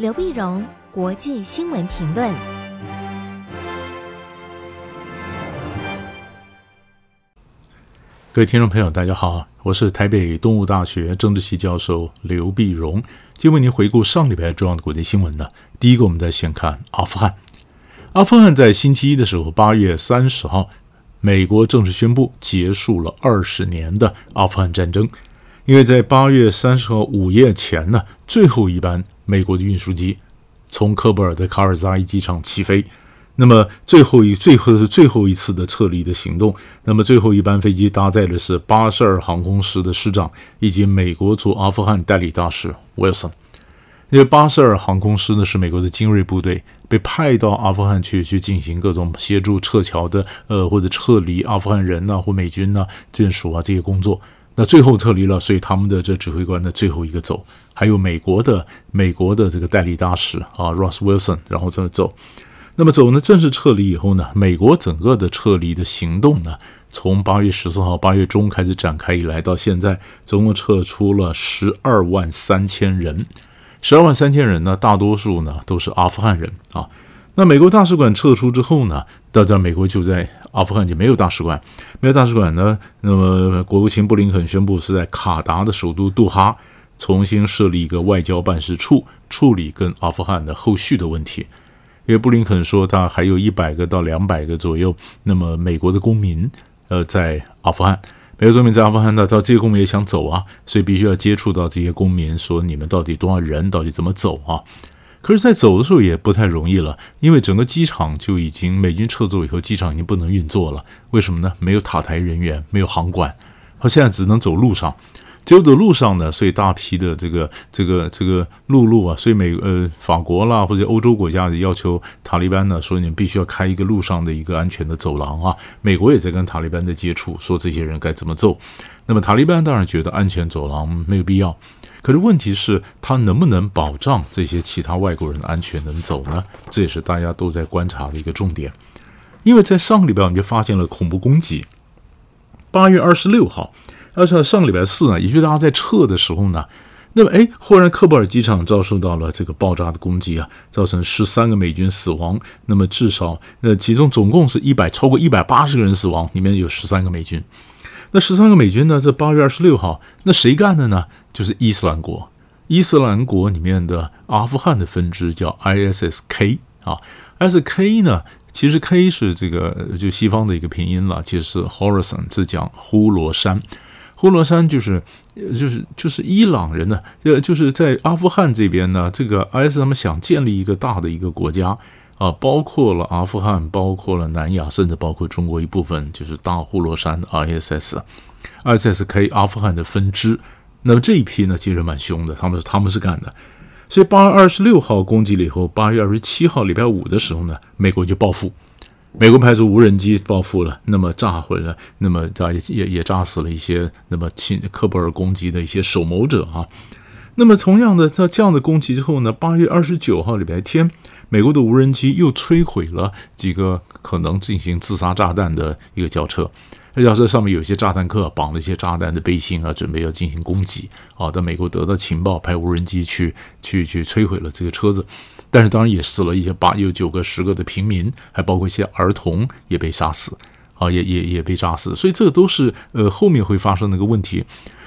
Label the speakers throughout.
Speaker 1: 刘碧荣，国际新闻评论。
Speaker 2: 各位听众朋友，大家好，我是台北东吴大学政治系教授刘碧荣，今天为您回顾上礼拜重要的国际新闻呢。第一个，我们再先看阿富汗。阿富汗在星期一的时候，八月三十号，美国正式宣布结束了二十年的阿富汗战争。因为在八月三十号午夜前呢，最后一班美国的运输机从喀布尔的卡尔扎伊机场起飞，那么最后一最后是最后一次的撤离的行动。那么最后一班飞机搭载的是巴塞尔航空师的师长以及美国驻阿富汗代理大使 Wilson。因为巴塞尔航空师呢是美国的精锐部队，被派到阿富汗去去进行各种协助撤侨的呃或者撤离阿富汗人呐、或美军呐、眷属啊这些工作。那最后撤离了，所以他们的这指挥官的最后一个走，还有美国的美国的这个代理大使啊，Ross Wilson，然后这么走。那么走呢，正式撤离以后呢，美国整个的撤离的行动呢，从八月十四号八月中开始展开以来，到现在总共撤出了十二万三千人。十二万三千人呢，大多数呢都是阿富汗人啊。那美国大使馆撤出之后呢，大家美国就在阿富汗就没有大使馆，没有大使馆呢，那么国务卿布林肯宣布是在卡达的首都杜哈重新设立一个外交办事处，处理跟阿富汗的后续的问题。因为布林肯说他还有一百个到两百个左右，那么美国的公民呃在阿富汗。美国公民在阿富汗呢，到这些公民也想走啊，所以必须要接触到这些公民，说你们到底多少人，到底怎么走啊？可是，在走的时候也不太容易了，因为整个机场就已经美军撤走以后，机场已经不能运作了。为什么呢？没有塔台人员，没有航管，他现在只能走路上。只有走路上呢，所以大批的这个这个这个陆路啊，所以美呃法国啦或者欧洲国家要求塔利班呢，说你们必须要开一个路上的一个安全的走廊啊。美国也在跟塔利班的接触，说这些人该怎么走。那么塔利班当然觉得安全走廊没有必要，可是问题是，他能不能保障这些其他外国人的安全能走呢？这也是大家都在观察的一个重点。因为在上个礼拜我们就发现了恐怖攻击，八月二十六号。而且上个礼拜四呢，也就是大家在撤的时候呢，那么哎，忽然喀布尔机场遭受到了这个爆炸的攻击啊，造成十三个美军死亡。那么至少，呃，其中总共是一百超过一百八十个人死亡，里面有十三个美军。那十三个美军呢，在八月二十六号，那谁干的呢？就是伊斯兰国。伊斯兰国里面的阿富汗的分支叫 ISSK 啊，SK 呢，其实 K 是这个就西方的一个拼音了，其实是 Horasan 是讲呼罗珊。呼罗珊就是，就是就是伊朗人呢，呃，就是在阿富汗这边呢，这个 IS 他们想建立一个大的一个国家啊，包括了阿富汗，包括了南亚，甚至包括中国一部分，就是大呼罗珊 ISS，ISSK 阿富汗的分支。那么这一批呢，其实蛮凶的，他们他们是干的。所以八月二十六号攻击了以后，八月二十七号礼拜五的时候呢，美国就报复。美国派出无人机报复了，那么炸毁了，那么炸也也炸死了一些那么亲科布尔攻击的一些首谋者啊。那么同样的，在这样的攻击之后呢，八月二十九号礼拜天，美国的无人机又摧毁了几个可能进行自杀炸弹的一个轿车。那轿车上面有些炸弹客绑了一些炸弹的背心啊，准备要进行攻击啊。但美国得到情报，派无人机去去去摧毁了这个车子。但是当然也死了一些八有九个十个的平民，还包括一些儿童也被杀死，啊，也也也被炸死。所以这个都是呃后面会发生的一个问题，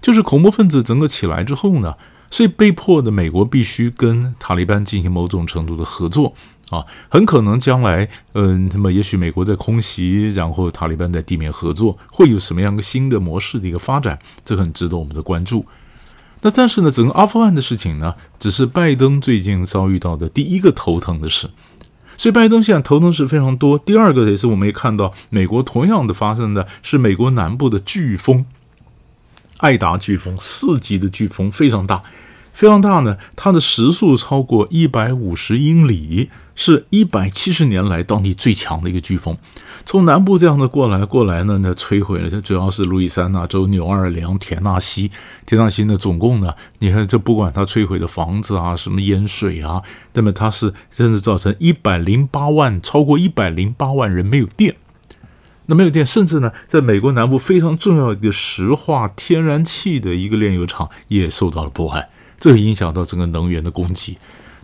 Speaker 2: 就是恐怖分子整个起来之后呢，所以被迫的美国必须跟塔利班进行某种程度的合作啊，很可能将来嗯，那么也许美国在空袭，然后塔利班在地面合作，会有什么样的新的模式的一个发展，这很值得我们的关注。那但是呢，整个阿富汗的事情呢，只是拜登最近遭遇到的第一个头疼的事，所以拜登现在头疼事非常多。第二个也是我们也看到，美国同样的发生的是美国南部的飓风，爱达飓风，四级的飓风非常大。非常大呢，它的时速超过一百五十英里，是一百七十年来当地最强的一个飓风。从南部这样的过来过来呢，那摧毁了，这主要是路易斯安那州纽奥良田纳西，田纳西呢，总共呢，你看这不管它摧毁的房子啊，什么淹水啊，那么它是甚至造成一百零八万，超过一百零八万人没有电。那没有电，甚至呢，在美国南部非常重要的一个石化天然气的一个炼油厂也受到了破坏。这影响到整个能源的供给，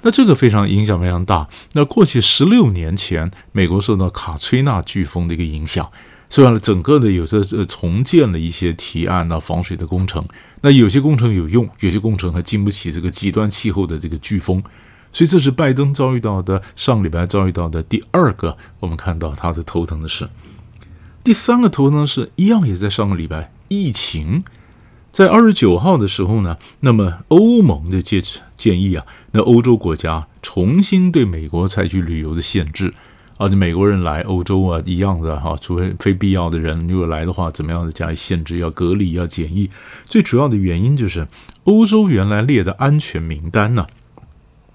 Speaker 2: 那这个非常影响非常大。那过去十六年前，美国受到卡崔娜飓风的一个影响，虽然，整个的有些重建了一些堤岸啊、防水的工程。那有些工程有用，有些工程还经不起这个极端气候的这个飓风。所以这是拜登遭遇到的，上礼拜遭遇到的第二个，我们看到他的头疼的事。第三个头疼的事一样也在上个礼拜，疫情。在二十九号的时候呢，那么欧盟的建建议啊，那欧洲国家重新对美国采取旅游的限制啊，你美国人来欧洲啊，一样的哈，除非非必要的人如果来的话，怎么样的加以限制，要隔离，要检疫。最主要的原因就是欧洲原来列的安全名单呢，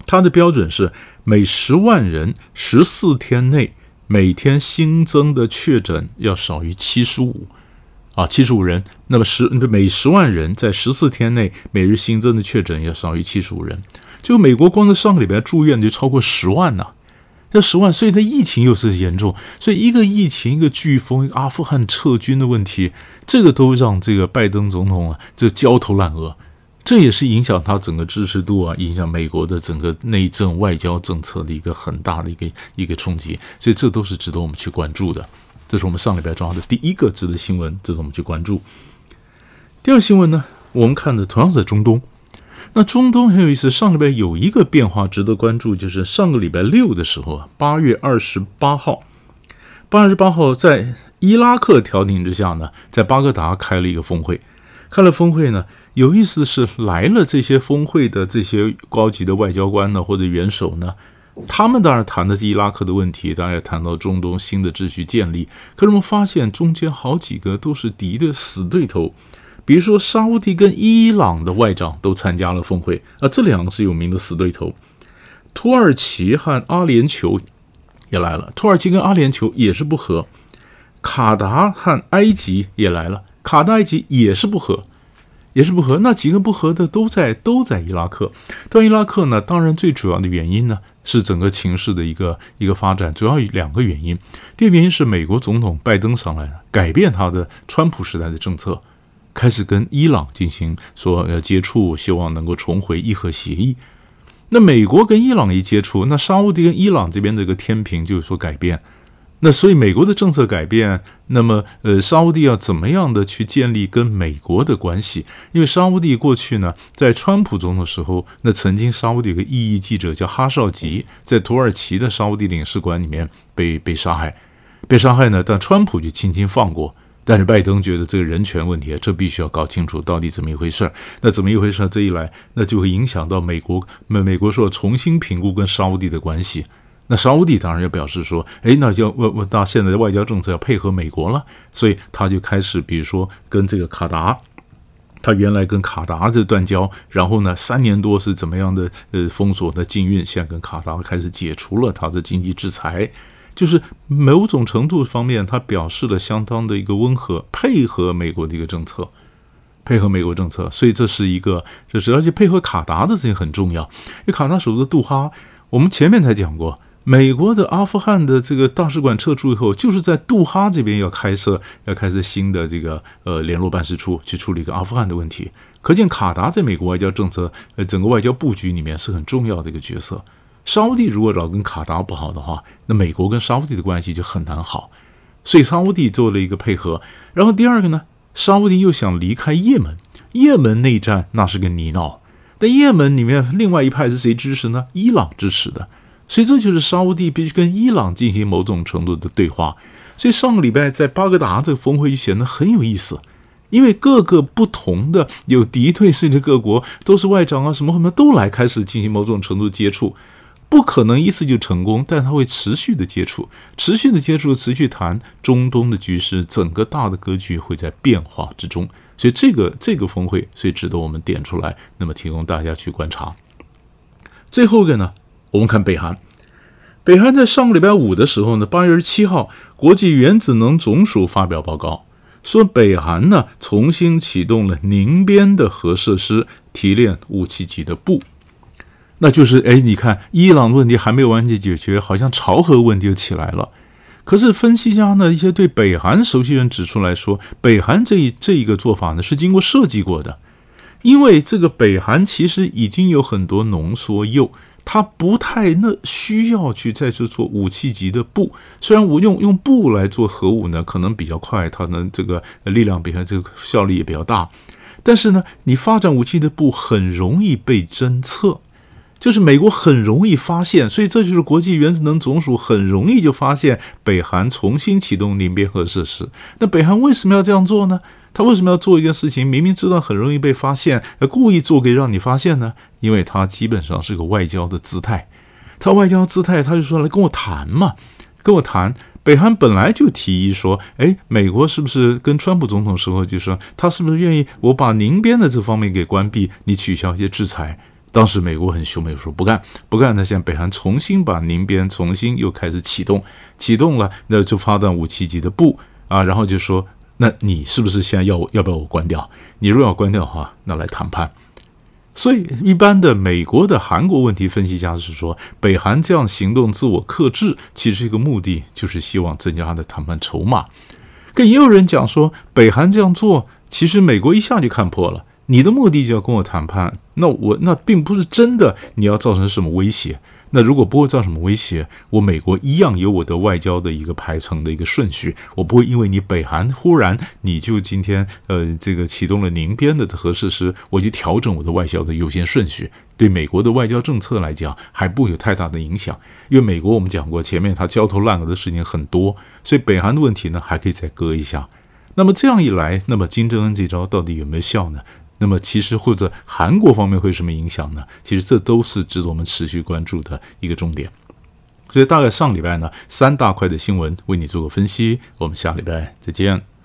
Speaker 2: 它的标准是每十万人十四天内每天新增的确诊要少于七十五。啊，七十五人，那么十每十万人在十四天内每日新增的确诊要少于七十五人，就美国光在上个礼拜住院就超过十万呐，这十万，所以它疫情又是严重，所以一个疫情，一个飓风，阿富汗撤军的问题，这个都让这个拜登总统啊，这焦头烂额，这也是影响他整个支持度啊，影响美国的整个内政外交政策的一个很大的一个一个冲击，所以这都是值得我们去关注的。这是我们上礼拜抓的第一个值得新闻，值得我们去关注。第二新闻呢，我们看的同样是在中东。那中东很有意思，上礼拜有一个变化值得关注，就是上个礼拜六的时候啊，八月二十八号，八月二十八号在伊拉克调停之下呢，在巴格达开了一个峰会。开了峰会呢，有意思的是来了这些峰会的这些高级的外交官呢，或者元首呢。他们当然谈的是伊拉克的问题，当然也谈到中东新的秩序建立。可是我们发现中间好几个都是敌的死对头，比如说沙乌地跟伊朗的外长都参加了峰会，啊，这两个是有名的死对头。土耳其和阿联酋也来了，土耳其跟阿联酋也是不和。卡达和埃及也来了，卡达、埃及也是不和。也是不和，那几个不和的都在都在伊拉克。到伊拉克呢，当然最主要的原因呢是整个情势的一个一个发展，主要有两个原因。第一个原因是美国总统拜登上来了，改变他的川普时代的政策，开始跟伊朗进行说要接触，希望能够重回伊核协议。那美国跟伊朗一接触，那沙乌地跟伊朗这边这个天平就有所改变。那所以美国的政策改变，那么呃，沙乌地要怎么样的去建立跟美国的关系？因为沙乌地过去呢，在川普总统的时候，那曾经沙乌地有个异议记者叫哈绍吉，在土耳其的沙乌地领事馆里面被被杀害，被杀害呢，但川普就轻轻放过，但是拜登觉得这个人权问题啊，这必须要搞清楚到底怎么一回事儿。那怎么一回事儿？这一来，那就会影响到美国，美美国说重新评估跟沙乌地的关系。那沙乌地当然要表示说，诶，那就我我到现在的外交政策要配合美国了，所以他就开始，比如说跟这个卡达，他原来跟卡达这断交，然后呢，三年多是怎么样的呃封锁的禁运，现在跟卡达开始解除了他的经济制裁，就是某种程度方面，他表示了相当的一个温和，配合美国的一个政策，配合美国政策，所以这是一个，就是而且配合卡达的事情很重要，因为卡达首都杜哈，我们前面才讲过。美国的阿富汗的这个大使馆撤出以后，就是在杜哈这边要开设要开设新的这个呃联络办事处，去处理一个阿富汗的问题。可见卡达在美国外交政策呃整个外交布局里面是很重要的一个角色。沙乌地如果老跟卡达不好的话，那美国跟沙乌地的关系就很难好。所以沙乌地做了一个配合。然后第二个呢，沙乌地又想离开也门，也门内战那是个泥淖。但也门里面另外一派是谁支持呢？伊朗支持的。所以这就是沙乌地必须跟伊朗进行某种程度的对话。所以上个礼拜在巴格达这个峰会就显得很有意思，因为各个不同的有敌对势力的各国都是外长啊什么什么都来开始进行某种程度接触，不可能一次就成功，但他会持续的接触，持续的接触，持续谈中东的局势，整个大的格局会在变化之中。所以这个这个峰会，所以值得我们点出来，那么提供大家去观察。最后一个呢？我们看北韩，北韩在上个礼拜五的时候呢，八月十七号，国际原子能总署发表报告，说北韩呢重新启动了宁边的核设施提炼武器级的布，那就是哎，你看伊朗问题还没有完全解决，好像朝核问题就起来了。可是分析家呢，一些对北韩熟悉人指出来说，北韩这一这一个做法呢是经过设计过的。因为这个北韩其实已经有很多浓缩铀。他不太那需要去再去做武器级的布，虽然我用用布来做核武呢，可能比较快，它能这个力量比较这个效率也比较大，但是呢，你发展武器的布很容易被侦测，就是美国很容易发现，所以这就是国际原子能总署很容易就发现北韩重新启动临边核设施。那北韩为什么要这样做呢？他为什么要做一个事情？明明知道很容易被发现，而故意做给让你发现呢？因为他基本上是个外交的姿态。他外交姿态，他就说来跟我谈嘛，跟我谈。北韩本来就提议说，哎，美国是不是跟川普总统时候就说，他是不是愿意我把宁边的这方面给关闭，你取消一些制裁？当时美国很凶，美国说不干，不干。那现在北韩重新把宁边重新又开始启动，启动了，那就发动武器级的布啊，然后就说。那你是不是现在要要不要我关掉？你如果要关掉的话，那来谈判。所以，一般的美国的韩国问题分析家是说，北韩这样行动自我克制，其实一个目的就是希望增加他的谈判筹码。更也有人讲说，北韩这样做，其实美国一下就看破了，你的目的就要跟我谈判，那我那并不是真的，你要造成什么威胁。那如果不会造成什么威胁，我美国一样有我的外交的一个排程的一个顺序，我不会因为你北韩忽然你就今天呃这个启动了宁边的核设施，我就调整我的外交的优先顺序，对美国的外交政策来讲还不会有太大的影响，因为美国我们讲过前面它焦头烂额的事情很多，所以北韩的问题呢还可以再搁一下。那么这样一来，那么金正恩这招到底有没有效呢？那么，其实或者韩国方面会有什么影响呢？其实这都是值得我们持续关注的一个重点。所以，大概上礼拜呢，三大块的新闻为你做个分析。我们下礼拜再见。